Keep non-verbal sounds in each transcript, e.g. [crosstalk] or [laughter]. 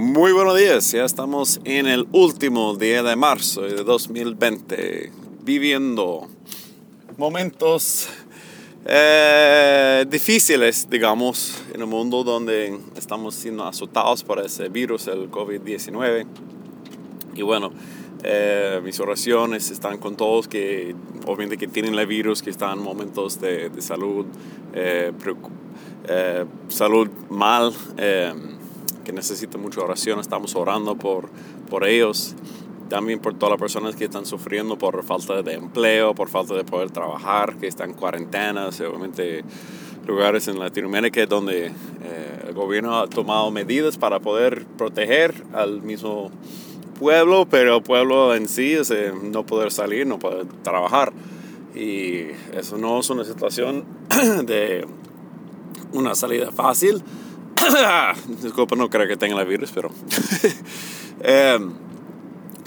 Muy buenos días, ya estamos en el último día de marzo de 2020, viviendo momentos eh, difíciles, digamos, en un mundo donde estamos siendo azotados por ese virus, el COVID-19. Y bueno, eh, mis oraciones están con todos que obviamente que tienen el virus, que están en momentos de, salud, eh, salud mal que necesitan mucha oración, estamos orando por, por ellos. También por todas las personas que están sufriendo por falta de empleo, por falta de poder trabajar, que están en cuarentenas, obviamente lugares en Latinoamérica donde eh, el gobierno ha tomado medidas para poder proteger al mismo pueblo, pero el pueblo en sí es no poder salir, no poder trabajar. Y eso no es una situación [clears throat] de una salida fácil, [coughs] Disculpa, no creo que tenga el virus, pero... [laughs] Em,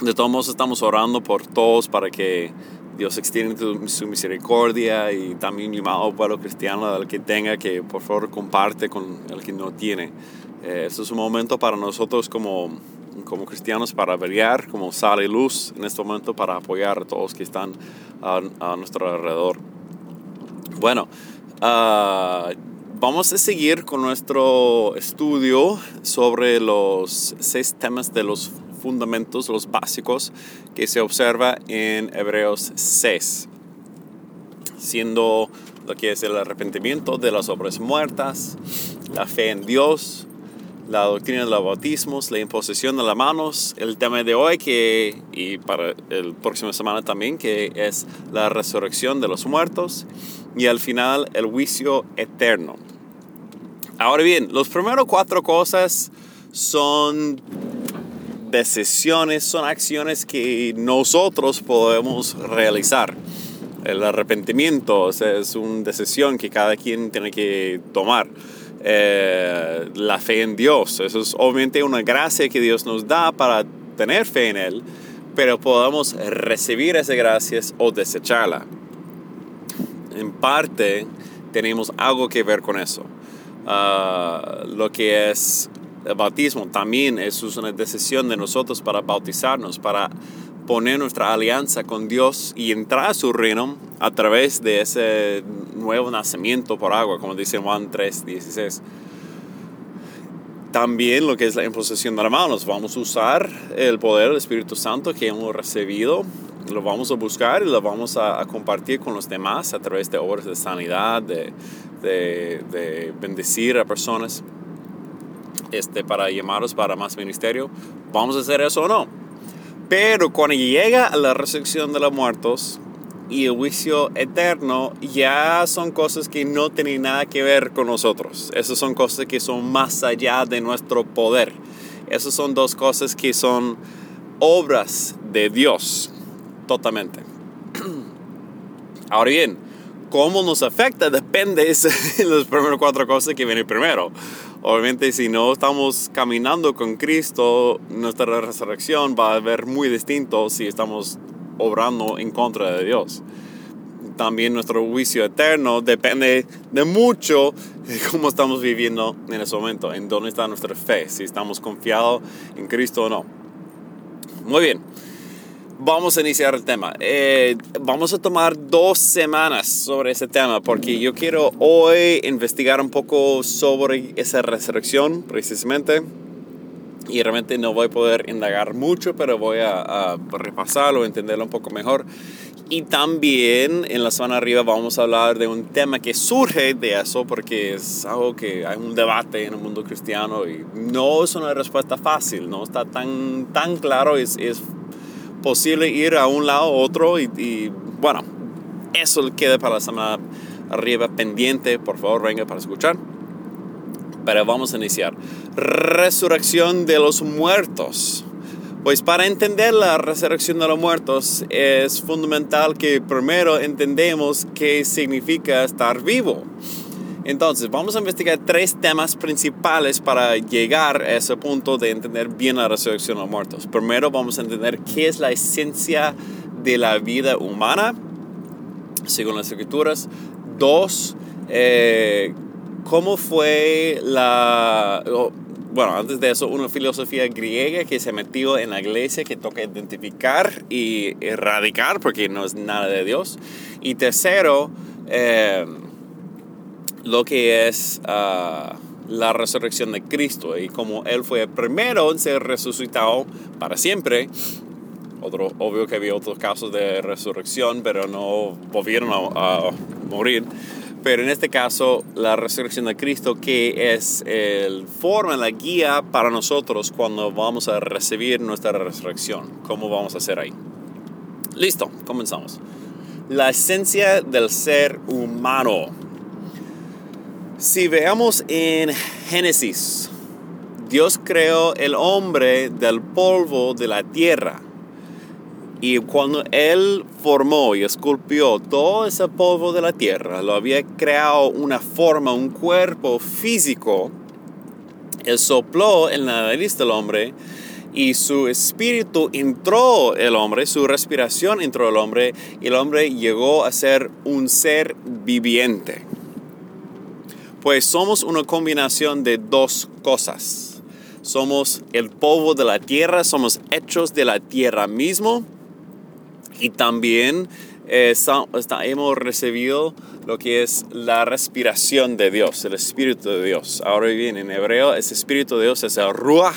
de todos modos estamos orando por todos para que Dios extienda su misericordia y también llamado al pueblo cristiano al que tenga que por favor comparte con el que no tiene. Eh, este es un momento para nosotros como, como cristianos para brillar como sal y luz en este momento para apoyar a todos que están a, nuestro alrededor. Bueno, uh, Vamos a seguir con nuestro estudio sobre los seis temas de los fundamentos, los básicos que se observa en Hebreos 6, siendo lo que es el arrepentimiento de las obras muertas, la fe en Dios, la doctrina de los bautismos, la imposición de las manos, el tema de hoy que, y para el próximo semana también, que es la resurrección de los muertos y al final el juicio eterno. Ahora bien, los primeros cuatro cosas son decisiones, son acciones que nosotros podemos realizar. El arrepentimiento es una decisión que cada quien tiene que tomar. Eh, la fe en Dios, eso es obviamente una gracia que Dios nos da para tener fe en Él, pero podemos recibir esa gracia o desecharla. En parte tenemos algo que ver con eso. Ah, lo que es el bautismo también es una decisión de nosotros para bautizarnos, para poner nuestra alianza con Dios y entrar a su reino a través de ese nuevo nacimiento por agua, como dice Juan 3, 16. También lo que es la imposición de las manos, vamos a usar el poder del Espíritu Santo que hemos recibido, lo vamos a buscar y lo vamos a, compartir con los demás a través de obras de sanidad, de, de, bendecir a personas este, para llamarlos para más ministerio. ¿Vamos a hacer eso o no? Pero cuando llega la resurrección de los muertos y el juicio eterno, ya son cosas que no tienen nada que ver con nosotros. Esas son cosas que son más allá de nuestro poder. Esas son dos cosas que son obras de Dios, totalmente. [clears throat] Ahora bien, cómo nos afecta depende de [laughs] las primeras cuatro cosas que vienen primero. Obviamente si no estamos caminando con Cristo, nuestra resurrección va a ver muy distinto si estamos obrando en contra de Dios. También nuestro juicio eterno depende de mucho de cómo estamos viviendo en ese momento, en dónde está nuestra fe, si estamos confiados en Cristo o no. Muy bien vamos a iniciar el tema. Eh, vamos a tomar dos semanas sobre ese tema porque yo quiero hoy investigar un poco sobre esa resurrección precisamente. Y realmente no voy a poder indagar mucho, pero voy a, repasarlo, entenderlo un poco mejor. Y también en la zona arriba vamos a hablar de un tema que surge de eso, porque es algo que hay un debate en el mundo cristiano y no es una respuesta fácil, no está tan, tan claro, es, es posible ir a un lado u otro y, bueno, eso queda para la semana arriba pendiente, por favor venga para escuchar. Pero vamos a iniciar. Resurrección de los muertos. Pues para entender la resurrección de los muertos es fundamental que primero entendemos qué significa estar vivo. Entonces, vamos a investigar tres temas principales para llegar a ese punto de entender bien la resurrección de los muertos. Primero, vamos a entender qué es la esencia de la vida humana, según las escrituras. Dos, eh, cómo fue la... bueno, antes de eso, una filosofía griega que se metió en la iglesia que toca identificar y erradicar porque no es nada de Dios. Y tercero, eh, lo que es ah, la resurrección de Cristo y como Él fue el primero en ser resucitado para siempre. Otro, obvio que había otros casos de resurrección, pero no volvieron a morir. Pero en este caso, la resurrección de Cristo, que es el forma, la guía para nosotros cuando vamos a recibir nuestra resurrección. ¿Cómo vamos a hacer ahí? Listo, comenzamos. La esencia del ser humano. Si veamos en Génesis, Dios creó el hombre del polvo de la tierra y cuando Él formó y esculpió todo ese polvo de la tierra, lo había creado una forma, un cuerpo físico, Él sopló en la nariz del hombre y su espíritu entró el hombre, su respiración entró el hombre y el hombre llegó a ser un ser viviente. Pues somos una combinación de dos cosas. Somos el polvo de la tierra, somos hechos de la tierra mismo y también eh, hemos recibido lo que es la respiración de Dios, el Espíritu de Dios. Ahora bien, en hebreo ese Espíritu de Dios es el Ruach.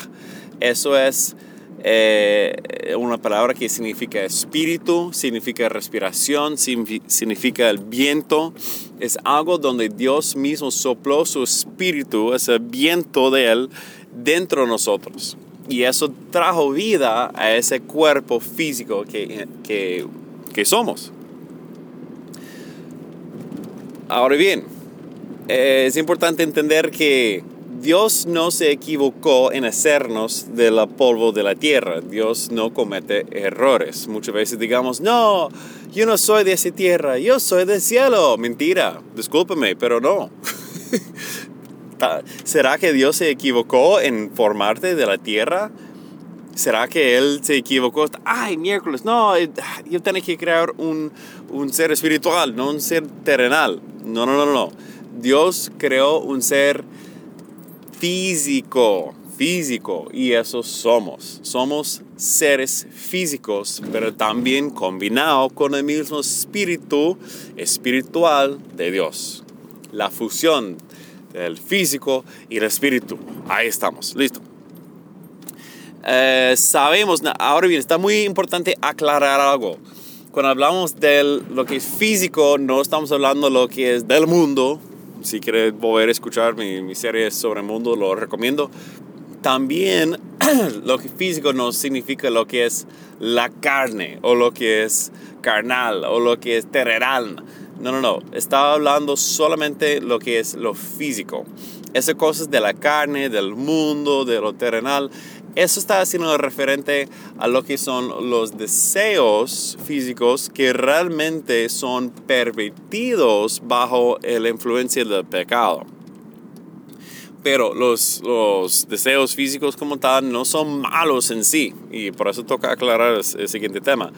Eso es eh, una palabra que significa espíritu, significa respiración, significa el viento. Es algo donde Dios mismo sopló su espíritu, ese viento de Él, dentro de nosotros. Y eso trajo vida a ese cuerpo físico que, que, somos. Ahora bien, es importante entender que Dios no se equivocó en hacernos de la polvo de la tierra. Dios no comete errores. Muchas veces digamos, no, yo no soy de esa tierra, yo soy del cielo. Mentira, discúlpeme, pero no. [laughs] ¿Será que Dios se equivocó en formarte de la tierra? ¿Será que Él se equivocó? Ay, miércoles, no, eh, yo tengo que crear un, un ser espiritual, no un ser terrenal. No, no, no, no. Dios creó un ser físico, físico, y eso somos. Somos seres físicos, pero también combinados con el mismo espíritu espiritual de Dios. La fusión el físico y el espíritu. Ahí estamos, listo. Eh, sabemos, ahora bien, está muy importante aclarar algo. Cuando hablamos de lo que es físico, no estamos hablando de lo que es del mundo. Si quieres volver a escuchar mi, mi serie sobre el mundo, lo recomiendo. También [clears throat] lo que físico no significa lo que es la carne o lo que es carnal o lo que es terrenal no, no, no. Estaba hablando solamente lo que es lo físico. Esas cosas de la carne, del mundo, de lo terrenal. Eso está haciendo referente a lo que son los deseos físicos que realmente son pervertidos bajo la influencia del pecado. Pero los, los deseos físicos como tal no son malos en sí. Y por eso toca aclarar el siguiente tema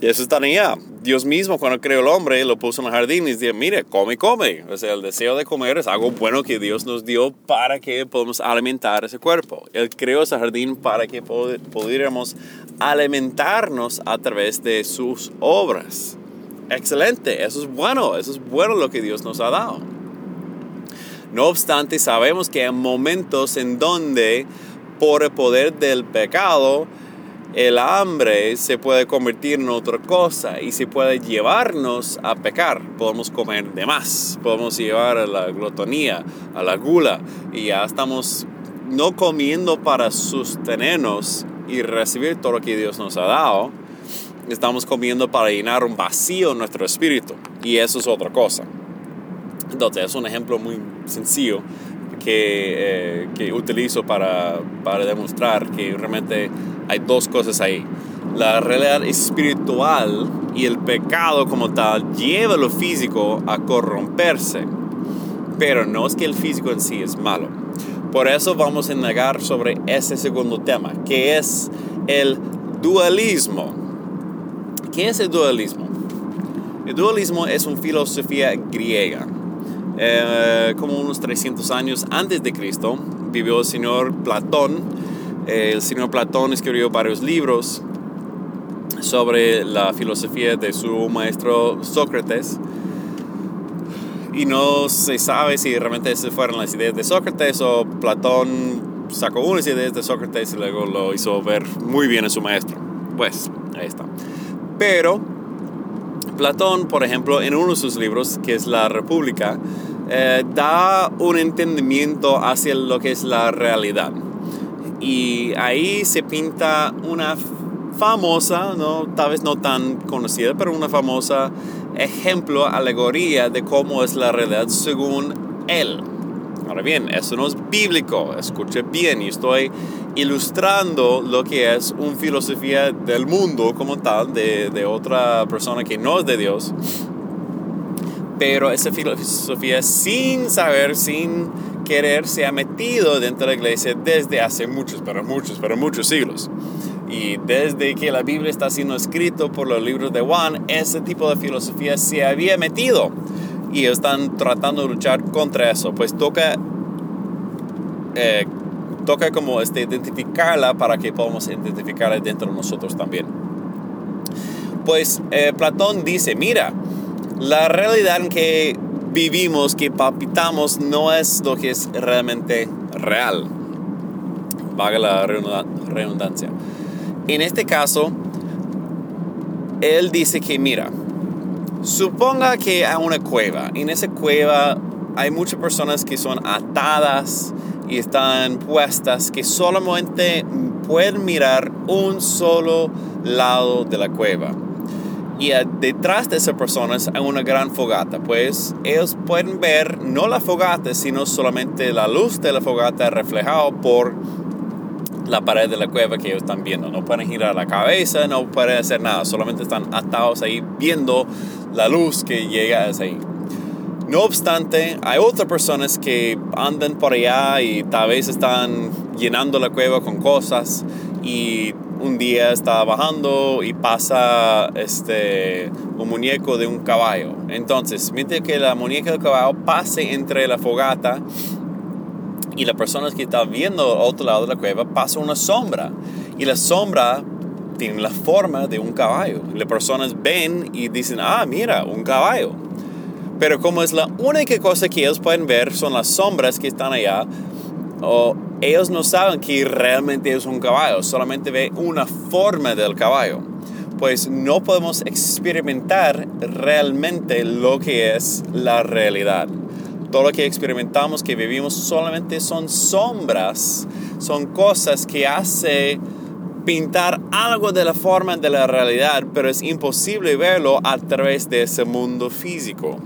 y eso está allá. Dios mismo cuando creó el hombre lo puso en el jardín y dice, mire, come, come. O sea, el deseo de comer es algo bueno que Dios nos dio para que podamos alimentar ese cuerpo. Él creó ese jardín para que pudiéramos alimentarnos a través de sus obras. Excelente, eso es bueno, eso es bueno lo que Dios nos ha dado. No obstante, sabemos que hay momentos en donde por el poder del pecado, el hambre se puede convertir en otra cosa y se puede llevarnos a pecar. Podemos comer de más, podemos llevar a la glotonía, a la gula y ya estamos no comiendo para sostenernos y recibir todo lo que Dios nos ha dado. Estamos comiendo para llenar un vacío en nuestro espíritu y eso es otra cosa. Entonces es un ejemplo muy sencillo que, eh, que utilizo para, para demostrar que realmente hay dos cosas ahí. La realidad espiritual y el pecado como tal lleva lo físico a corromperse. Pero no es que el físico en sí es malo. Por eso vamos a negar sobre ese segundo tema, que es el dualismo. ¿Qué es el dualismo? El dualismo es una filosofía griega. Eh, como unos 300 años antes de Cristo, vivió el señor Platón. El señor Platón escribió varios libros sobre la filosofía de su maestro Sócrates. Y no se sabe si realmente esas fueron las ideas de Sócrates o Platón sacó unas ideas de Sócrates y luego lo hizo ver muy bien a su maestro. Pues, ahí está. Pero Platón, por ejemplo, en uno de sus libros, que es La República, eh, da un entendimiento hacia lo que es la realidad. Y ahí se pinta una famosa, ¿no? tal vez no tan conocida, pero una famosa ejemplo, alegoría de cómo es la realidad según él. Ahora bien, eso no es bíblico, escuche bien, y estoy ilustrando lo que es una filosofía del mundo como tal, de, de otra persona que no es de Dios. Pero esa filosofía sin saber, sin querer, se ha metido dentro de la iglesia desde hace muchos, pero muchos, pero muchos siglos. Y desde que la Biblia está siendo escrito por los libros de Juan, ese tipo de filosofía se había metido y están tratando de luchar contra eso. Pues toca, eh, toca como este, identificarla para que podamos identificarla dentro de nosotros también. Pues eh, Platón dice, mira, la realidad en que vivimos, que palpitamos, no es lo que es realmente real. Vaga la redundancia. En este caso, él dice que, mira, Suponga que hay una cueva. En esa cueva hay muchas personas que son atadas y están puestas que solamente pueden mirar un solo lado de la cueva. Y detrás de esas personas hay una gran fogata, pues ellos pueden ver no la fogata, sino solamente la luz de la fogata reflejada por la pared de la cueva que ellos están viendo. No pueden girar la cabeza, no pueden hacer nada, solamente están atados ahí viendo la luz que llega hasta ahí. No obstante, hay otras personas que andan por allá y tal vez están llenando la cueva con cosas y un día está bajando y pasa este, un muñeco de un caballo. Entonces, mientras que la muñeca del caballo pase entre la fogata y la persona que está viendo al otro lado de la cueva, pasa una sombra. Y la sombra tienen la forma de un caballo. Las personas ven y dicen, ah, mira, un caballo. Pero como es la única cosa que ellos pueden ver son las sombras que están allá, o ellos no saben que realmente es un caballo, solamente ve una forma del caballo. Pues no podemos experimentar realmente lo que es la realidad. Todo lo que experimentamos, que vivimos, solamente son sombras, son cosas que hace pintar algo de la forma de la realidad, pero es imposible verlo a través de ese mundo físico.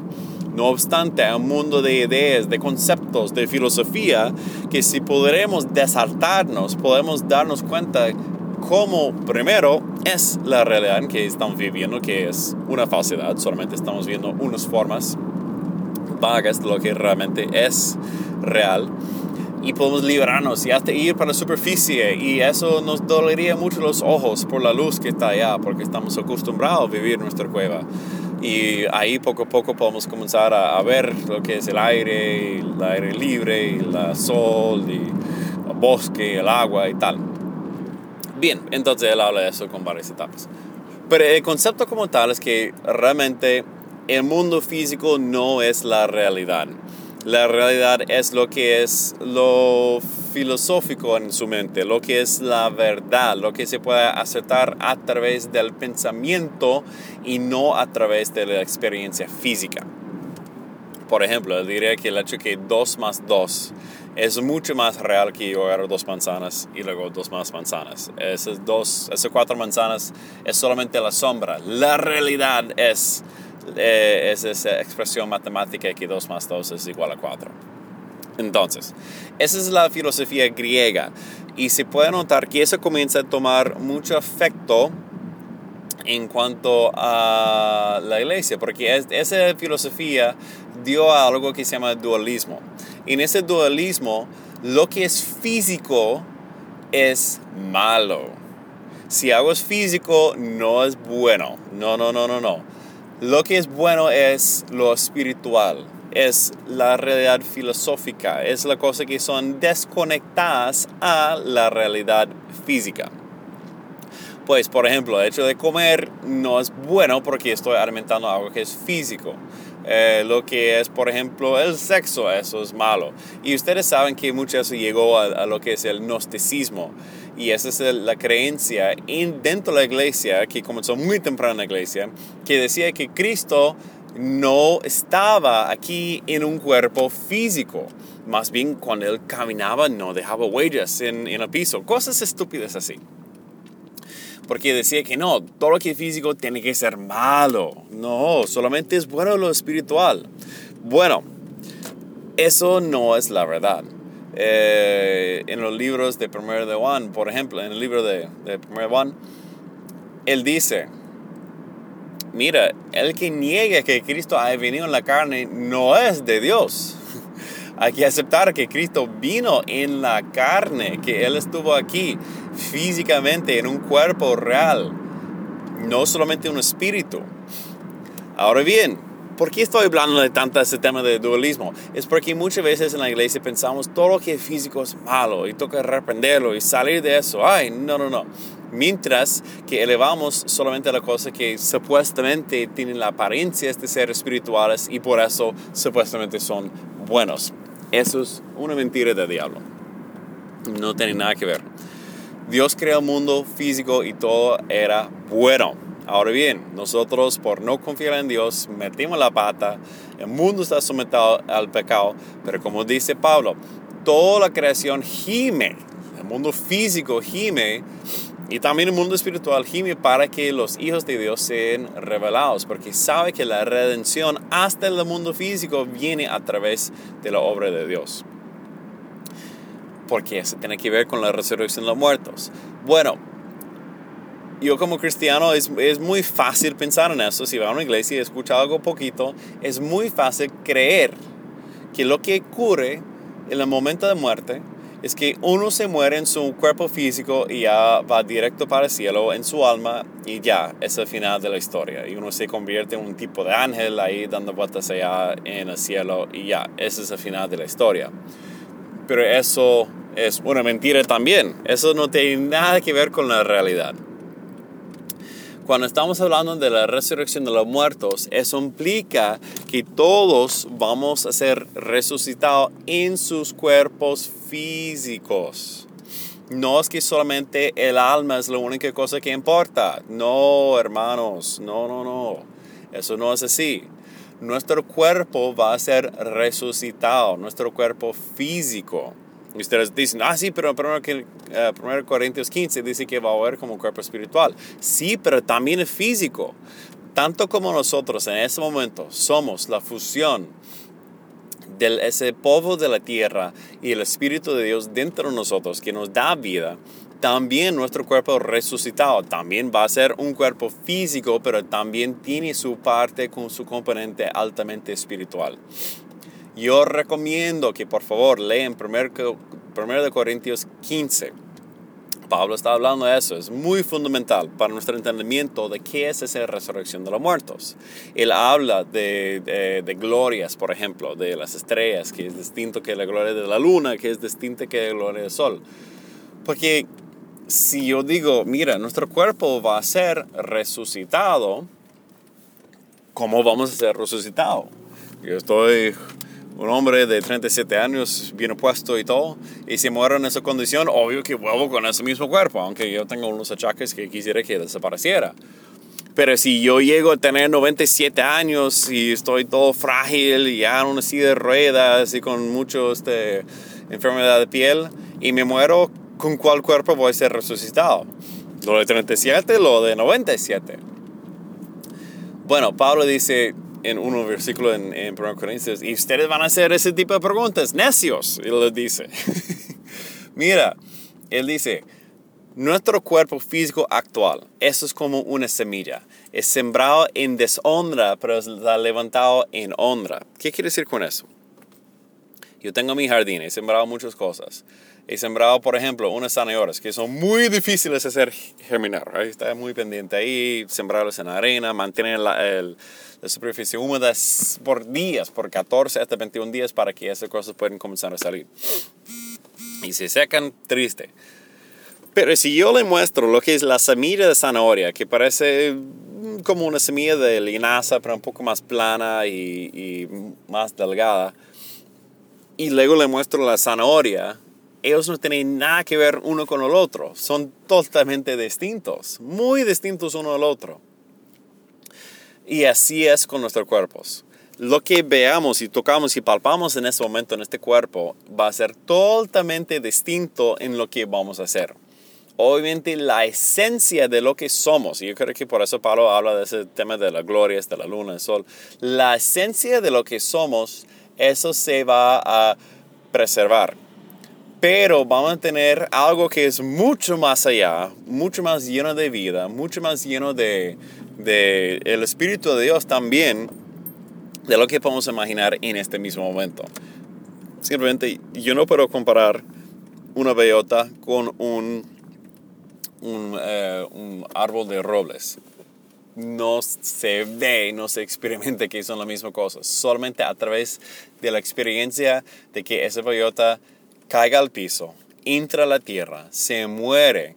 No obstante, hay un mundo de ideas, de conceptos, de filosofía, que si podremos desartarnos, podemos darnos cuenta cómo primero es la realidad en que estamos viviendo, que es una falsedad, solamente estamos viendo unas formas vagas de lo que realmente es real. Y podemos librarnos y hasta ir para la superficie. Y eso nos dolería mucho los ojos por la luz que está allá porque estamos acostumbrados a vivir nuestra cueva y ahí poco a poco podemos comenzar a, ver lo que es el aire, el aire libre, el sol, y el bosque, el agua y tal. Bien, entonces él habla de eso con varias etapas. Pero el concepto como tal es que realmente el mundo físico no es la realidad. La realidad es lo que es lo filosófico en su mente, lo que es la verdad, lo que se puede aceptar a través del pensamiento y no a través de la experiencia física. Por ejemplo, diría que el hecho que 2 más 2 es mucho más real que yo agarro dos manzanas y luego dos más manzanas. Esas, dos, esas cuatro manzanas es solamente la sombra. La realidad es eh, es esa expresión matemática que 2 más 2 es igual a 4. Entonces, esa es la filosofía griega y se puede notar que eso comienza a tomar mucho efecto en cuanto a la iglesia, porque esa filosofía dio algo que se llama dualismo. En ese dualismo, lo que es físico es malo. Si algo es físico, no es bueno. No, no, no, no, no. Lo que es bueno es lo espiritual. Es la realidad filosófica, es la cosa que son desconectadas a la realidad física. Pues, por ejemplo, el hecho de comer no es bueno porque estoy alimentando algo que es físico. Eh, lo que es, por ejemplo, el sexo, eso es malo. Y ustedes saben que mucho eso llegó a, lo que es el gnosticismo. Y esa es la creencia dentro de la iglesia, que comenzó muy temprano en la iglesia, que decía que Cristo no estaba aquí en un cuerpo físico. Más bien cuando él caminaba no dejaba huellas en, en el piso. Cosas estúpidas así porque decía que no, todo lo que es físico tiene que ser malo. No, solamente es bueno lo espiritual. Bueno, eso no es la verdad. Eh, en los libros de Primero de Juan, por ejemplo, en el libro de, de Primero de Juan, él dice, mira, el que niega que Cristo haya venido en la carne no es de Dios. [laughs] Hay que aceptar que Cristo vino en la carne, que Él estuvo aquí físicamente en un cuerpo real, no solamente un espíritu. Ahora bien, ¿por qué estoy hablando de tanto ese tema de dualismo? Es porque muchas veces en la iglesia pensamos todo lo que es físico es malo y toca reprenderlo y salir de eso. Ay, no, no, no. Mientras que elevamos solamente la cosa que supuestamente tienen la apariencia de ser espirituales y por eso supuestamente son buenos. Eso es una mentira del diablo. No tiene nada que ver. Dios creó el mundo físico y todo era bueno. Ahora bien, nosotros por no confiar en Dios metimos la pata, el mundo está sometido al pecado, pero como dice Pablo, toda la creación gime, el mundo físico gime y también el mundo espiritual gime para que los hijos de Dios sean revelados, porque sabe que la redención hasta el mundo físico viene a través de la obra de Dios. Porque se tiene que ver con la resurrección de los muertos. Bueno, yo como cristiano es, es, muy fácil pensar en eso. Si va a una iglesia y escucha algo poquito, es muy fácil creer que lo que ocurre en el momento de muerte es que uno se muere en su cuerpo físico y ya va directo para el cielo en su alma y ya es el final de la historia. Y uno se convierte en un tipo de ángel ahí dando vueltas allá en el cielo y ya, ese es el final de la historia. Pero eso es una mentira también. Eso no tiene nada que ver con la realidad. Cuando estamos hablando de la resurrección de los muertos, eso implica que todos vamos a ser resucitados en sus cuerpos físicos. No es que solamente el alma es la única cosa que importa. No, hermanos, no, no, no. Eso no es así. Nuestro cuerpo va a ser resucitado, nuestro cuerpo físico. Y ustedes dicen, ah, sí, pero en 1 Corintios 15 dice que va a haber como cuerpo espiritual. Sí, pero también es físico. Tanto como nosotros en ese momento somos la fusión de ese polvo de la tierra y el Espíritu de Dios dentro de nosotros que nos da vida, también nuestro cuerpo resucitado también va a ser un cuerpo físico, pero también tiene su parte con su componente altamente espiritual. Yo recomiendo que por favor lean 1 Corintios 15. Pablo está hablando de eso, es muy fundamental para nuestro entendimiento de qué es esa resurrección de los muertos. Él habla de, de, glorias, por ejemplo, de las estrellas, que es distinto que la gloria de la luna, que es distinta que la gloria del sol. Porque si yo digo, mira, nuestro cuerpo va a ser resucitado, ¿cómo vamos a ser resucitados? Yo estoy un hombre de 37 años, bien opuesto y todo, y si muero en esa condición, obvio que vuelvo con ese mismo cuerpo, aunque yo tengo unos achaques que quisiera que desapareciera. Pero si yo llego a tener 97 años y estoy todo frágil y ya en una silla de ruedas y con mucho este, enfermedad de piel y me muero, ¿con cuál cuerpo voy a ser resucitado? ¿Lo de 37 lo de 97? Bueno, Pablo dice, en un versículo en, en 1 Corintios, y ustedes van a hacer ese tipo de preguntas, necios, él les dice. [laughs] Mira, él dice, nuestro cuerpo físico actual, eso es como una semilla, es sembrado en deshonra, pero está levantado en honra. ¿Qué quiere decir con eso? Yo tengo mi jardín, he sembrado muchas cosas. he sembrado, por ejemplo, unas zanahorias que son muy difíciles de hacer germinar. Ahí está muy pendiente ahí, sembrarlas en arena, mantener la, la, superficie húmeda por días, por 14 hasta 21 días para que esas cosas puedan comenzar a salir. Y se secan, triste. Pero si yo le muestro lo que es la semilla de zanahoria, que parece como una semilla de linaza, pero un poco más plana y, y más delgada, y luego le muestro la zanahoria, ellos no tienen nada que ver uno con el otro. Son totalmente distintos, muy distintos uno al otro. Y así es con nuestros cuerpos. Lo que veamos y tocamos y palpamos en este momento en este cuerpo va a ser totalmente distinto en lo que vamos a hacer. Obviamente la esencia de lo que somos, y yo creo que por eso Pablo habla de ese tema de la gloria, de la luna, el sol, la esencia de lo que somos, eso se va a preservar pero vamos a tener algo que es mucho más allá, mucho más lleno de vida, mucho más lleno de, de el Espíritu de Dios también, de lo que podemos imaginar en este mismo momento. Simplemente yo no puedo comparar una bellota con un, un, eh, un árbol de robles. No se ve, no se experimenta que son la misma cosa. Solamente a través de la experiencia de que esa bellota caiga al piso, entra a la tierra, se muere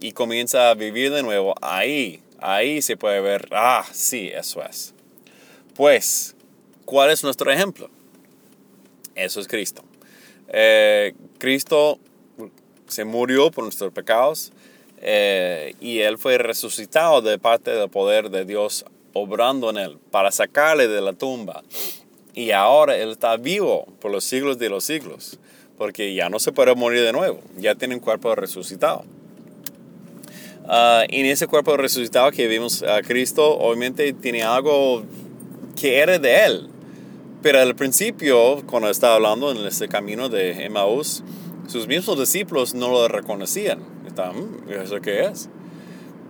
y comienza a vivir de nuevo, ahí, ahí se puede ver, ah, sí, eso es. Pues, ¿cuál es nuestro ejemplo? Eso es Cristo. Eh, Cristo se murió por nuestros pecados eh, y Él fue resucitado de parte del poder de Dios obrando en Él para sacarle de la tumba. Y ahora Él está vivo por los siglos de los siglos porque ya no se puede morir de nuevo, ya tiene un cuerpo resucitado. Uh, en ese cuerpo resucitado que vimos a Cristo, obviamente tiene algo que era de Él. Pero al principio, cuando estaba hablando en ese camino de Emmaús, sus mismos discípulos no lo reconocían. Mm, ¿eso qué es?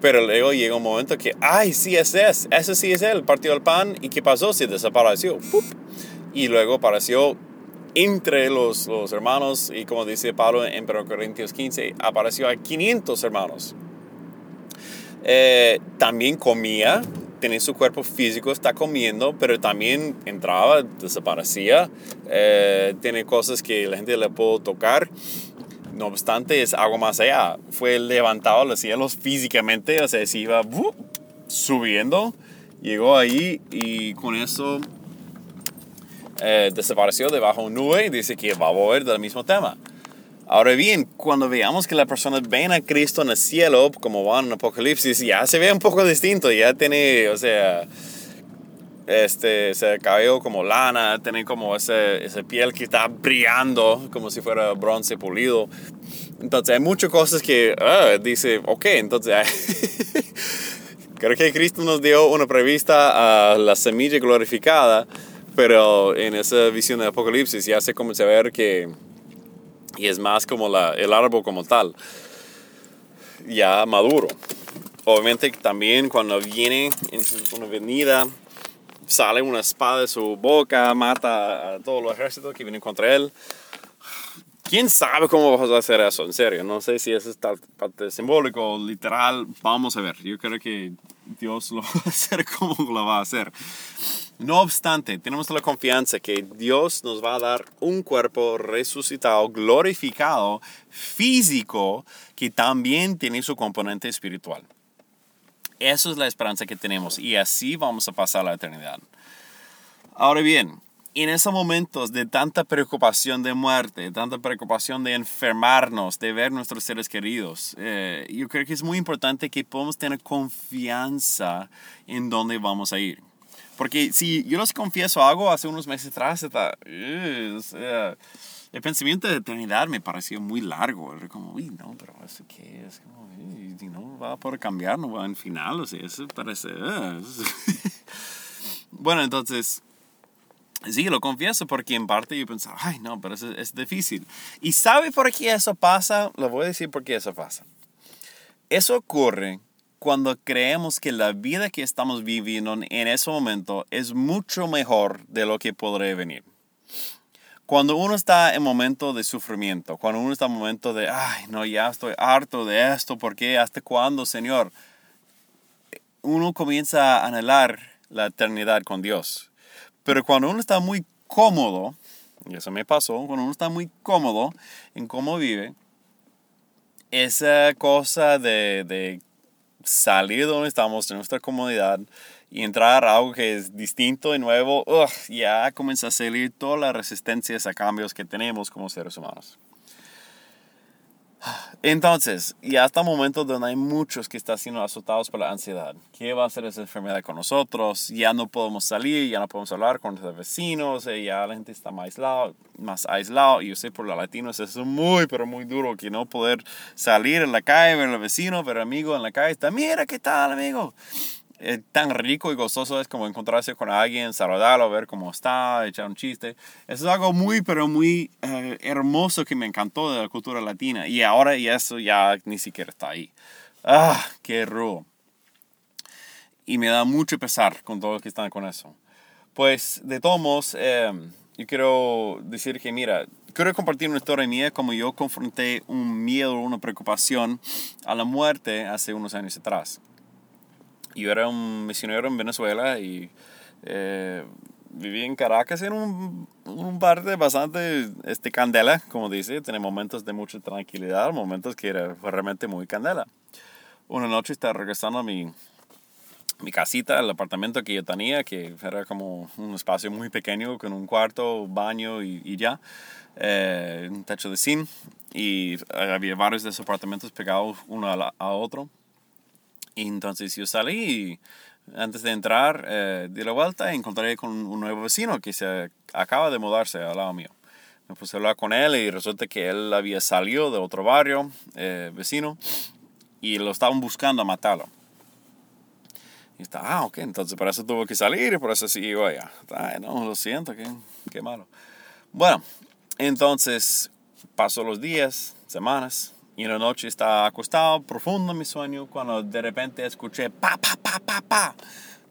Pero luego llega un momento que, ay, sí, ese es, ese sí es Él, partió el pan y ¿qué pasó? Se desapareció. Y luego apareció entre los, los hermanos y como dice Pablo en 1 Corintios 15, apareció a 500 hermanos. Eh, también comía, tenía su cuerpo físico, está comiendo, pero también entraba, desaparecía, eh, tiene cosas que la gente le puede tocar. No obstante, es algo más allá. Fue levantado a los cielos físicamente, o sea, se iba subiendo, llegó ahí y con eso eh, desapareció debajo de un nube y dice que va a volver del mismo tema. Ahora bien, cuando veamos que las personas ven a Cristo en el cielo, como van en Apocalipsis, ya se ve un poco distinto, ya tiene, o sea, este, ese cabello como lana, tiene como ese, ese piel que está brillando como si fuera bronce pulido. Entonces hay muchas cosas que ah, dice, ok, entonces [laughs] creo que Cristo nos dio una prevista a la semilla glorificada pero en esa visión de Apocalipsis ya se comienza a ver que y es más como la, el árbol como tal, ya maduro. Obviamente también cuando viene en una venida, sale una espada de su boca, mata a todos los ejércitos que vienen contra él. ¿Quién sabe cómo vas a hacer eso? En serio, no sé si eso es parte simbólico o literal. Vamos a ver. Yo creo que Dios lo [laughs] va a hacer como lo va a hacer. No obstante, tenemos la confianza que Dios nos va a dar un cuerpo resucitado, glorificado, físico, que también tiene su componente espiritual. Esa es la esperanza que tenemos y así vamos a pasar la eternidad. Ahora bien, en esos momentos de tanta preocupación de muerte, tanta preocupación de enfermarnos, de ver nuestros seres queridos, eh, yo creo que es muy importante que podamos tener confianza en dónde vamos a ir. Porque si yo les confieso algo hace unos meses atrás, está, el pensamiento de eternidad me pareció muy largo. Era como, uy, no, pero ¿eso qué es? Como, no va a poder cambiar, no va en final, o sea, eso parece... Ah, [laughs] bueno, entonces... Sí, lo confieso porque en parte yo pensaba, ay, no, pero eso es difícil. ¿Y sabe por qué eso pasa? Lo voy a decir por qué eso pasa. Eso ocurre cuando creemos que la vida que estamos viviendo en ese momento es mucho mejor de lo que podría venir. Cuando uno está en momento de sufrimiento, cuando uno está en momento de, ay, no, ya estoy harto de esto, ¿por qué? ¿Hasta cuándo, Señor? Uno comienza a anhelar la eternidad con Dios. Pero cuando uno está muy cómodo, y eso me pasó, cuando uno está muy cómodo en cómo vive, esa cosa de, de salir de donde estamos, de nuestra comodidad, y entrar a algo que es distinto y nuevo, ya comienza a salir todas las resistencias a cambios que tenemos como seres humanos. Entonces, ya hasta momentos donde hay muchos que están siendo azotados por la ansiedad. ¿Qué va a hacer esa enfermedad con nosotros? Ya no podemos salir, ya no podemos hablar con nuestros vecinos, eh, ya la gente está más aislado, más aislado. Y yo sé por los latinos es muy, pero muy duro que no poder salir en la calle, ver al vecino, ver al amigo en la calle. Está, mira, ¿qué tal, amigo? Eh, tan rico y gozoso es como encontrarse con alguien, saludarlo, ver cómo está, echar un chiste. Eso es algo muy, pero muy eh, hermoso que me encantó de la cultura latina. Y ahora y eso ya ni siquiera está ahí. ¡Ah, qué rudo! Y me da mucho pesar con todos los que están con eso. Pues, de todos modos, em, yo quiero decir que, mira, quiero compartir una historia mía como yo confronté un miedo, una preocupación a la muerte hace unos años atrás yo era un misionero en Venezuela y eh, viví en Caracas en un, un parte bastante este, candela, como dice, tiene momentos de mucha tranquilidad, momentos que era realmente muy candela. Una noche estaba regresando a mi, mi casita, el apartamento que yo tenía, que era como un espacio muy pequeño con un cuarto, baño y, y ya, eh, un techo de zinc y había varios de esos apartamentos pegados uno a, a otro. Entonces yo salí y antes de entrar eh, di la vuelta y encontré con un nuevo vecino que se acaba de mudarse al lado mío. Me puse a hablar con él y resulta que él había salido de otro barrio eh, vecino y lo estaban buscando a matarlo. Y está, ah, ok, entonces por eso tuvo que salir y por eso siguió allá. Ay, no, lo siento, qué, qué malo. Bueno, entonces pasó los días, semanas, y la noche estaba acostado, profundo en mi sueño, cuando de repente escuché pa, pa, pa, pa, pa,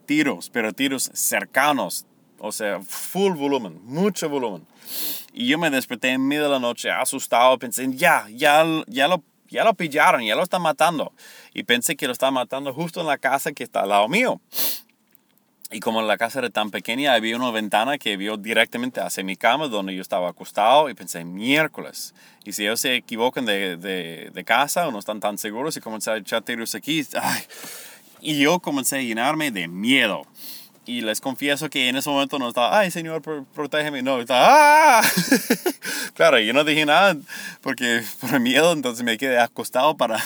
tiros, pero tiros cercanos, o sea, full volumen, mucho volumen. Y yo me desperté en medio de la noche asustado, pensé, ya, ya, ya lo, ya lo pillaron, ya lo están matando. Y pensé que lo estaban matando justo en la casa que está al lado mío. Y como la casa era tan pequeña, había una ventana que vio directamente hacia mi cama, donde yo estaba acostado, y pensé, miércoles. Y si ellos se equivocan de, de, de casa o no están tan seguros, y comencé a echar aquí, ay. y yo comencé a llenarme de miedo. Y les confieso que en ese momento no estaba, ay Señor, protégeme. No, estaba, ¡ah! [laughs] claro, yo no dije nada porque por miedo, entonces me quedé acostado para,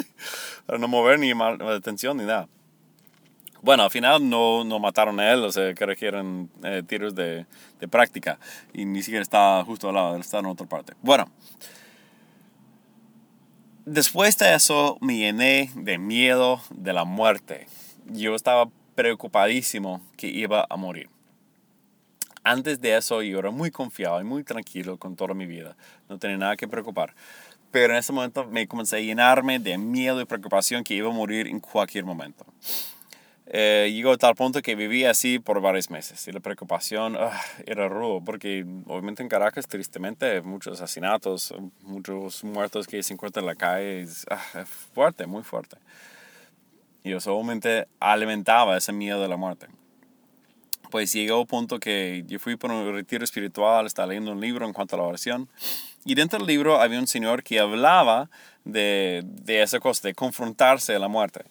[laughs] para no mover ni la atención ni nada. Bueno, al final no, no mataron a él, o sea, que eran eh, tiros de, de, práctica y ni siquiera estaba justo al lado, estaba en otra parte. Bueno, después de eso me llené de miedo de la muerte. Yo estaba preocupadísimo que iba a morir. Antes de eso yo era muy confiado y muy tranquilo con toda mi vida, no tenía nada que preocupar. Pero en ese momento me comencé a llenarme de miedo y preocupación que iba a morir en cualquier momento eh, llegó a tal punto que vivía así por varios meses y la preocupación ah, era rudo porque obviamente en Caracas tristemente muchos asesinatos, muchos muertos que se encuentran en la calle, es, ah, fuerte, muy fuerte. Y yo solamente alimentaba ese miedo de la muerte. Pues llegó un punto que yo fui por un retiro espiritual, estaba leyendo un libro en cuanto a la oración y dentro del libro había un señor que hablaba de, de esa cosa, de confrontarse a la muerte.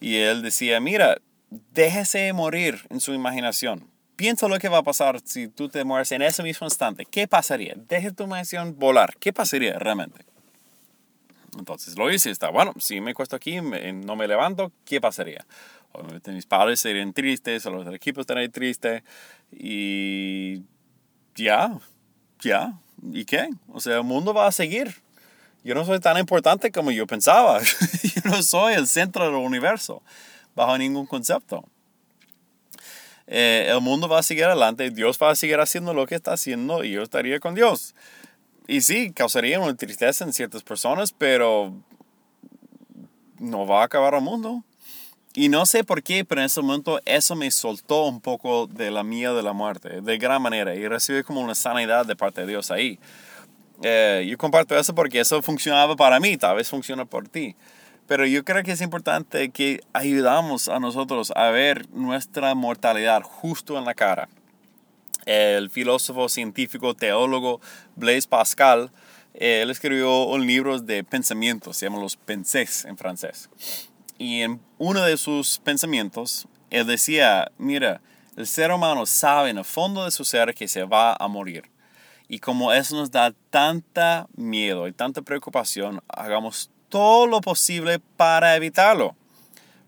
Y él decía, mira, déjese morir en su imaginación. Piensa lo que va a pasar si tú te mueres en ese mismo instante. ¿Qué pasaría? Deje tu imaginación volar. ¿Qué pasaría realmente? Entonces lo hice. Está bueno. Si me cuesto aquí, no me levanto, ¿qué pasaría? Obviamente mis padres serían tristes, o los del equipo estarían tristes. Y ya, ya. ¿Y qué? O sea, el mundo va a seguir. Yo no soy tan importante como yo pensaba. [laughs] yo no soy el centro del universo bajo ningún concepto. Eh, el mundo va a seguir adelante, Dios va a seguir haciendo lo que está haciendo y yo estaría con Dios. Y sí, causaría una tristeza en ciertas personas, pero no va a acabar el mundo. Y no sé por qué, pero en ese momento eso me soltó un poco de la mía de la muerte, de gran manera, y recibí como una sanidad de parte de Dios ahí. Eh, yo comparto eso porque eso funcionaba para mí, tal vez funciona por ti. Pero yo creo que es importante que ayudamos a nosotros a ver nuestra mortalidad justo en la cara. El filósofo, científico, teólogo Blaise Pascal, eh, él escribió un libro de pensamientos, se llama Los Pensés en francés. Y en uno de sus pensamientos, él decía, mira, el ser humano sabe en el fondo de su ser que se va a morir. Y como eso nos da tanta miedo y tanta preocupación, hagamos todo lo posible para evitarlo.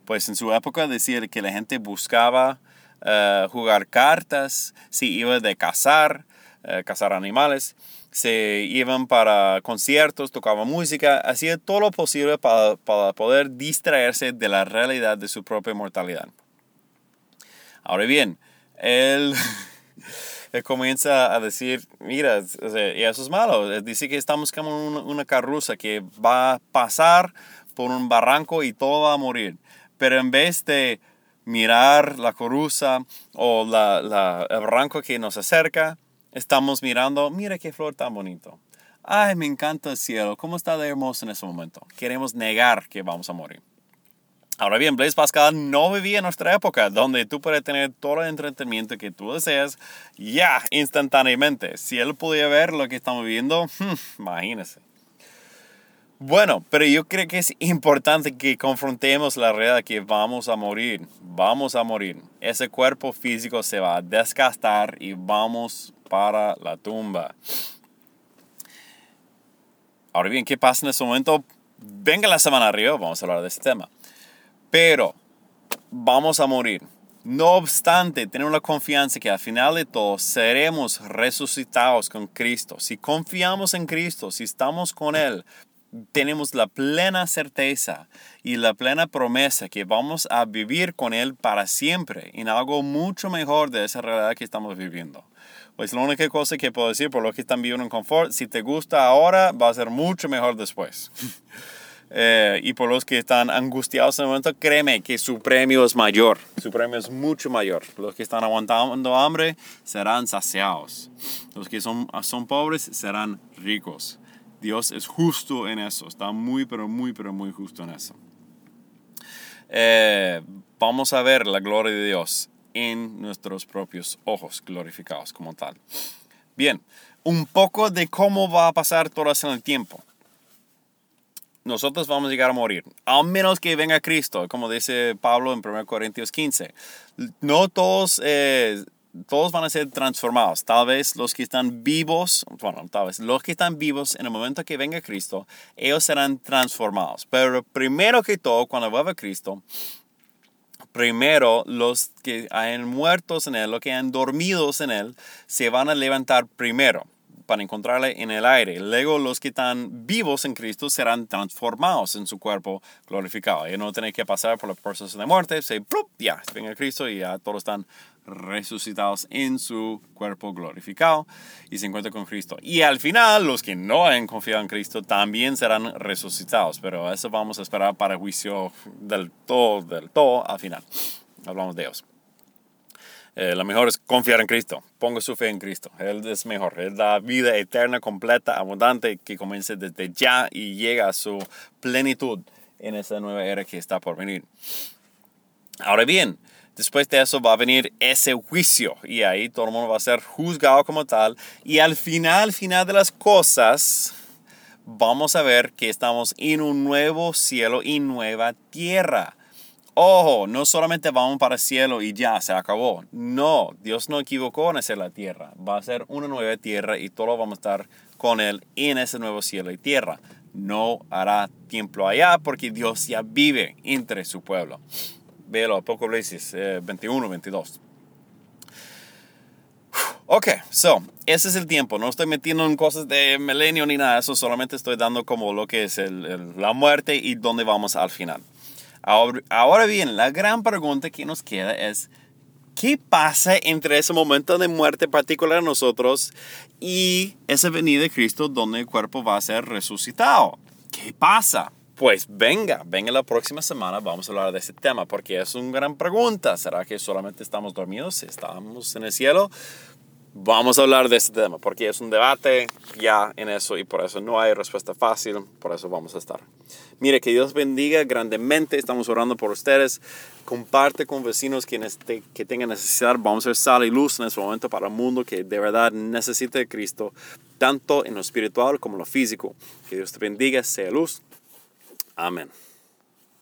Pues en su época decía que la gente buscaba eh, jugar cartas, si iba de cazar, eh, cazar animales, se iban para conciertos, tocaban música, hacía todo lo posible para, para poder distraerse de la realidad de su propia mortalidad. Ahora bien, él [laughs] comienza a decir, mira, y eso es malo. Dice que estamos como una, una carruza que va a pasar por un barranco y todo va a morir. Pero en vez de mirar la carruza o la, la, el barranco que nos acerca, estamos mirando, mira qué flor tan bonito. Ay, me encanta el cielo, cómo está de hermoso en ese momento. Queremos negar que vamos a morir. Ahora bien, Blaise Pascal no vivía en nuestra época, donde tú puedes tener todo el entretenimiento que tú deseas ya instantáneamente. Si él podía ver lo que estamos viviendo, hmm. Bueno, pero yo creo que es importante que confrontemos la realidad que vamos a morir, vamos a morir. Ese cuerpo físico se va a desgastar y vamos para la tumba. Ahora bien, ¿qué pasa en ese momento? Venga la semana arriba, vamos a hablar de este tema pero vamos a morir. No obstante, tenemos la confianza que al final de todo seremos resucitados con Cristo. Si confiamos en Cristo, si estamos con Él, tenemos la plena certeza y la plena promesa que vamos a vivir con Él para siempre en algo mucho mejor de esa realidad que estamos viviendo. Pues la única cosa que puedo decir por lo que están viviendo en confort, si te gusta ahora, va a ser mucho mejor después. [laughs] Eh, y por los que están angustiados en el momento, créeme que su premio es mayor. Su premio es mucho mayor. Los que están aguantando hambre serán saciados. Los que son, son pobres serán ricos. Dios es justo en eso. Está muy, pero muy, pero muy justo en eso. Eh, vamos a ver la gloria de Dios en nuestros propios ojos glorificados como tal. Bien, un poco de cómo va a pasar todo eso en el tiempo nosotros vamos a llegar a morir, a menos que venga Cristo, como dice Pablo en 1 Corintios 15. No todos, eh, todos van a ser transformados. Tal vez los que están vivos, bueno, tal vez los que están vivos en el momento que venga Cristo, ellos serán transformados. Pero primero que todo, cuando vuelva Cristo, primero los que hayan muertos en Él, los que hayan dormido en Él, se van a levantar primero para encontrarle en el aire. Luego los que están vivos en Cristo serán transformados en su cuerpo glorificado. Y no tienen que pasar por los procesos de muerte, se ya, venga Cristo y ya todos están resucitados en su cuerpo glorificado y se encuentran con Cristo. Y al final, los que no han confiado en Cristo también serán resucitados, pero eso vamos a esperar para el juicio del todo, del todo al final. Hablamos de ellos. Eh, lo mejor es confiar en Cristo. Ponga su fe en Cristo. Él es mejor. Él da vida eterna, completa, abundante, que comience desde ya y llega a su plenitud en esa nueva era que está por venir. Ahora bien, después de eso va a venir ese juicio y ahí todo el mundo va a ser juzgado como tal. Y al final, final de las cosas, vamos a ver que estamos en un nuevo cielo y nueva tierra. Ojo, no solamente vamos para el cielo y ya, se acabó. No, Dios no equivocó en hacer la tierra. Va a ser una nueva tierra y todos vamos a estar con Él en ese nuevo cielo y tierra. No hará templo allá porque Dios ya vive entre su pueblo. Véalo, Apocalipsis 21, 22. Ok, so, ese es el tiempo. No estoy metiendo en cosas de milenio ni nada. Eso solamente estoy dando como lo que es la muerte y dónde vamos al final. Ahora, bien, la gran pregunta que nos queda es, ¿qué pasa entre ese momento de muerte particular de nosotros y esa venida de Cristo donde el cuerpo va a ser resucitado? ¿Qué pasa? pues venga, venga la próxima semana, vamos a hablar de ese tema, porque es una gran pregunta. ¿Será que solamente estamos dormidos? ¿Estamos en el cielo? Vamos a hablar de este tema, porque es un debate ya en eso y por eso no hay respuesta fácil, por eso vamos a estar. Mire, que Dios bendiga grandemente, estamos orando por ustedes. Comparte con vecinos que, que tengan necesidad. Vamos a ser sal y luz en este momento para el mundo que de verdad necesita de Cristo, tanto en lo espiritual como en lo físico. Que Dios te bendiga, sea luz. Amen.